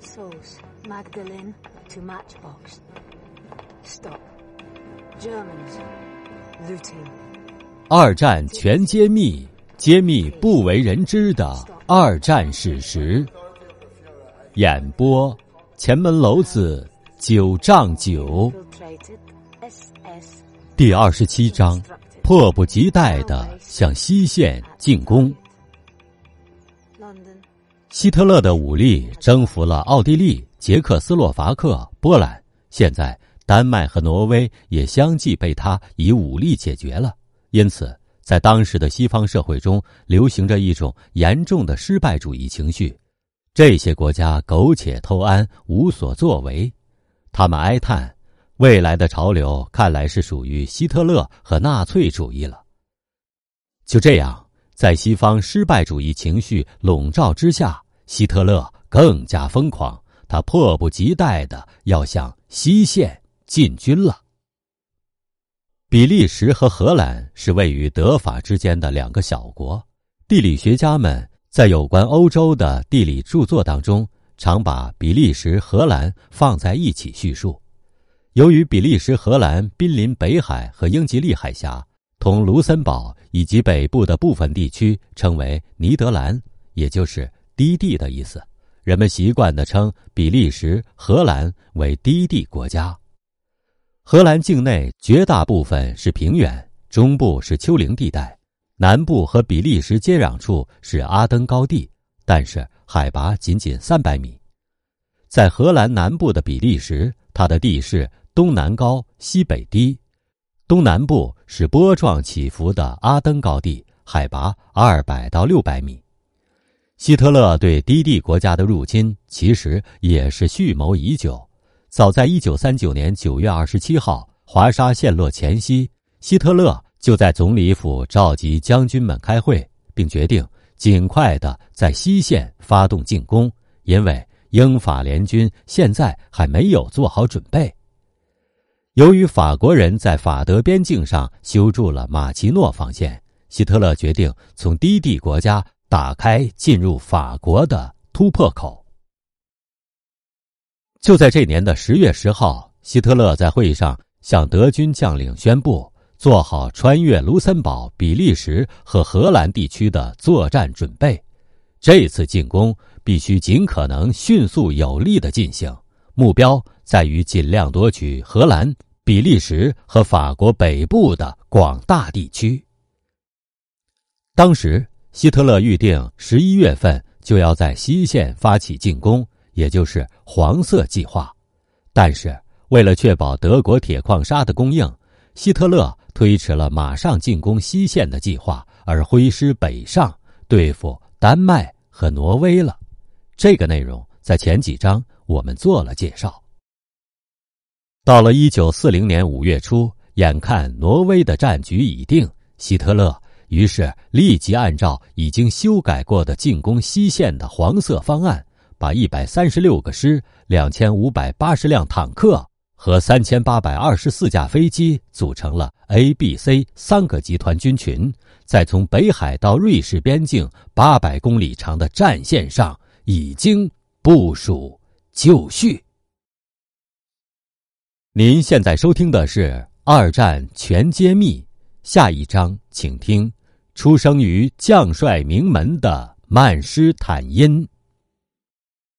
Souls, Magdalene to Matchbox. Stop. Germans. Looting. 二战全揭秘，揭秘不为人知的二战史实。演播：前门楼子九丈九。第二十七章，迫不及待的向西线进攻。希特勒的武力征服了奥地利、捷克斯洛伐克、波兰，现在丹麦和挪威也相继被他以武力解决了。因此，在当时的西方社会中，流行着一种严重的失败主义情绪。这些国家苟且偷安，无所作为，他们哀叹，未来的潮流看来是属于希特勒和纳粹主义了。就这样。在西方失败主义情绪笼罩之下，希特勒更加疯狂，他迫不及待的要向西线进军了。比利时和荷兰是位于德法之间的两个小国，地理学家们在有关欧洲的地理著作当中，常把比利时、荷兰放在一起叙述。由于比利时、荷兰濒临北海和英吉利海峡。同卢森堡以及北部的部分地区称为尼德兰，也就是低地的意思。人们习惯地称比利时、荷兰为低地国家。荷兰境内绝大部分是平原，中部是丘陵地带，南部和比利时接壤处是阿登高地，但是海拔仅仅三百米。在荷兰南部的比利时，它的地势东南高，西北低。东南部是波状起伏的阿登高地，海拔二百到六百米。希特勒对低地国家的入侵其实也是蓄谋已久。早在一九三九年九月二十七号，华沙陷落前夕，希特勒就在总理府召集将军们开会，并决定尽快的在西线发动进攻，因为英法联军现在还没有做好准备。由于法国人在法德边境上修筑了马奇诺防线，希特勒决定从低地国家打开进入法国的突破口。就在这年的十月十号，希特勒在会议上向德军将领宣布，做好穿越卢森堡、比利时和荷兰地区的作战准备。这次进攻必须尽可能迅速有力的进行，目标在于尽量夺取荷兰。比利时和法国北部的广大地区。当时，希特勒预定十一月份就要在西线发起进攻，也就是“黄色计划”。但是，为了确保德国铁矿砂的供应，希特勒推迟了马上进攻西线的计划，而挥师北上对付丹麦和挪威了。这个内容在前几章我们做了介绍。到了一九四零年五月初，眼看挪威的战局已定，希特勒于是立即按照已经修改过的进攻西线的黄色方案，把一百三十六个师、两千五百八十辆坦克和三千八百二十四架飞机组成了 A、B、C 三个集团军群，在从北海到瑞士边境八百公里长的战线上已经部署就绪。您现在收听的是《二战全揭秘》，下一章请听：出生于将帅名门的曼施坦因。